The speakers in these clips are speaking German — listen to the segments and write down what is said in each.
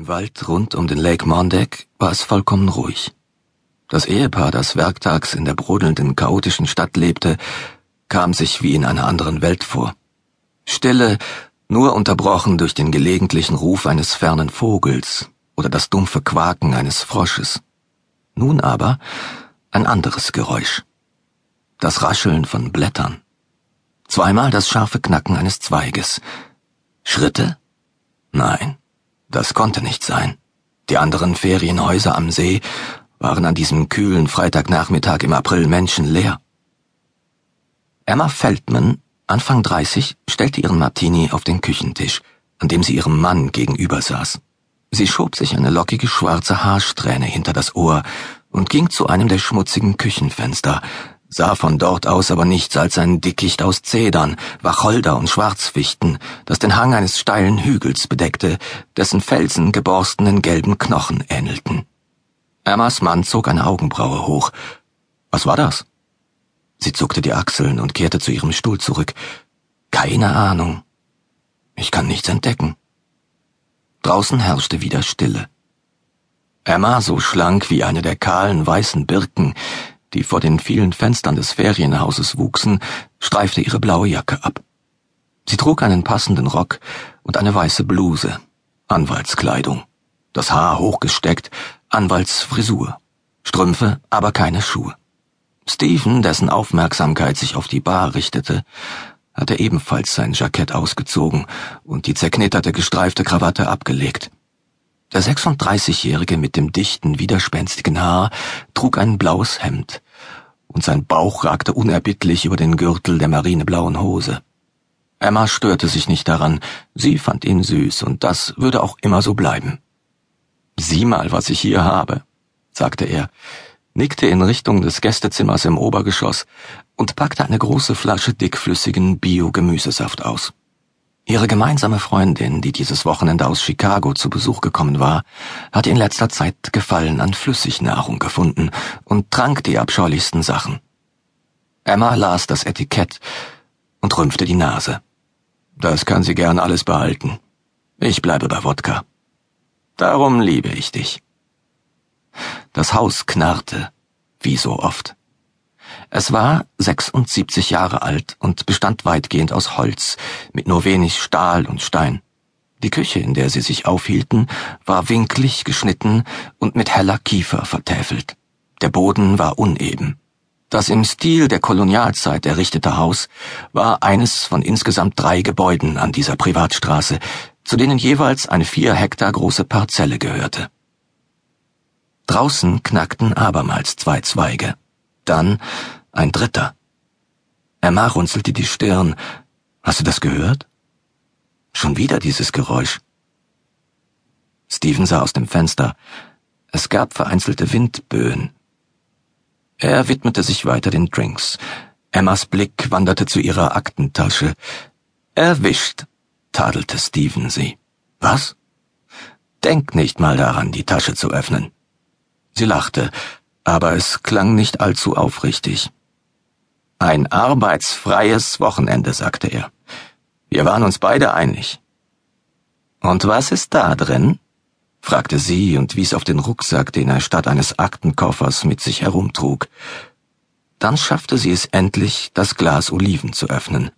Im Wald rund um den Lake Mondeck war es vollkommen ruhig. Das Ehepaar, das werktags in der brodelnden, chaotischen Stadt lebte, kam sich wie in einer anderen Welt vor. Stille, nur unterbrochen durch den gelegentlichen Ruf eines fernen Vogels oder das dumpfe Quaken eines Frosches. Nun aber ein anderes Geräusch. Das Rascheln von Blättern. Zweimal das scharfe Knacken eines Zweiges. Schritte? Nein. Das konnte nicht sein. Die anderen Ferienhäuser am See waren an diesem kühlen Freitagnachmittag im April menschenleer. Emma Feldman, Anfang 30, stellte ihren Martini auf den Küchentisch, an dem sie ihrem Mann gegenüber saß. Sie schob sich eine lockige schwarze Haarsträhne hinter das Ohr und ging zu einem der schmutzigen Küchenfenster, sah von dort aus aber nichts als ein Dickicht aus Zedern, Wacholder und Schwarzfichten, das den Hang eines steilen Hügels bedeckte, dessen Felsen geborstenen gelben Knochen ähnelten. Emmas Mann zog eine Augenbraue hoch. Was war das? Sie zuckte die Achseln und kehrte zu ihrem Stuhl zurück. Keine Ahnung. Ich kann nichts entdecken. Draußen herrschte wieder Stille. Emma, so schlank wie eine der kahlen weißen Birken, die vor den vielen Fenstern des Ferienhauses wuchsen, streifte ihre blaue Jacke ab. Sie trug einen passenden Rock und eine weiße Bluse, Anwaltskleidung, das Haar hochgesteckt, Anwaltsfrisur, Strümpfe, aber keine Schuhe. Stephen, dessen Aufmerksamkeit sich auf die Bar richtete, hatte ebenfalls sein Jackett ausgezogen und die zerknitterte gestreifte Krawatte abgelegt. Der 36-Jährige mit dem dichten, widerspenstigen Haar trug ein blaues Hemd, und sein Bauch ragte unerbittlich über den Gürtel der marineblauen Hose. Emma störte sich nicht daran, sie fand ihn süß, und das würde auch immer so bleiben. Sieh mal, was ich hier habe, sagte er, nickte in Richtung des Gästezimmers im Obergeschoss und packte eine große Flasche dickflüssigen Bio-Gemüsesaft aus. Ihre gemeinsame Freundin, die dieses Wochenende aus Chicago zu Besuch gekommen war, hatte in letzter Zeit Gefallen an Flüssignahrung gefunden und trank die abscheulichsten Sachen. Emma las das Etikett und rümpfte die Nase. Das kann sie gern alles behalten. Ich bleibe bei Wodka. Darum liebe ich dich. Das Haus knarrte, wie so oft. Es war 76 Jahre alt und bestand weitgehend aus Holz, mit nur wenig Stahl und Stein. Die Küche, in der sie sich aufhielten, war winklig geschnitten und mit heller Kiefer vertäfelt. Der Boden war uneben. Das im Stil der Kolonialzeit errichtete Haus war eines von insgesamt drei Gebäuden an dieser Privatstraße, zu denen jeweils eine vier Hektar große Parzelle gehörte. Draußen knackten abermals zwei Zweige. Dann ein dritter. Emma runzelte die Stirn. Hast du das gehört? Schon wieder dieses Geräusch. Steven sah aus dem Fenster. Es gab vereinzelte Windböen. Er widmete sich weiter den Drinks. Emmas Blick wanderte zu ihrer Aktentasche. Erwischt, tadelte Steven sie. Was? Denk nicht mal daran, die Tasche zu öffnen. Sie lachte, aber es klang nicht allzu aufrichtig. Ein arbeitsfreies Wochenende, sagte er. Wir waren uns beide einig. Und was ist da drin? fragte sie und wies auf den Rucksack, den er statt eines Aktenkoffers mit sich herumtrug. Dann schaffte sie es endlich, das Glas Oliven zu öffnen.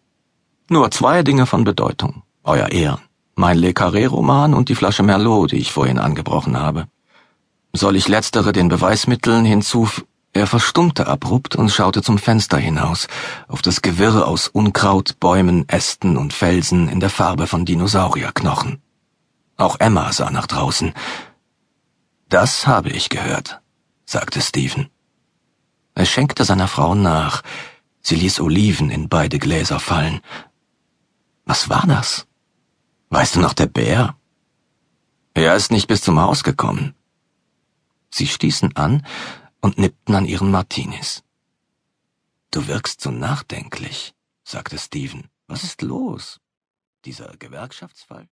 Nur zwei Dinge von Bedeutung, Euer Ehren. Mein Le Carré-Roman und die Flasche Merlot, die ich vorhin angebrochen habe. Soll ich letztere den Beweismitteln hinzuf... Er verstummte abrupt und schaute zum Fenster hinaus, auf das Gewirr aus Unkraut, Bäumen, Ästen und Felsen in der Farbe von Dinosaurierknochen. Auch Emma sah nach draußen. Das habe ich gehört, sagte Stephen. Er schenkte seiner Frau nach. Sie ließ Oliven in beide Gläser fallen. Was war das? Weißt du noch der Bär? Er ist nicht bis zum Haus gekommen. Sie stießen an und nippten an ihren Martinis. Du wirkst so nachdenklich, sagte Steven. Was ist los? Dieser Gewerkschaftsfall?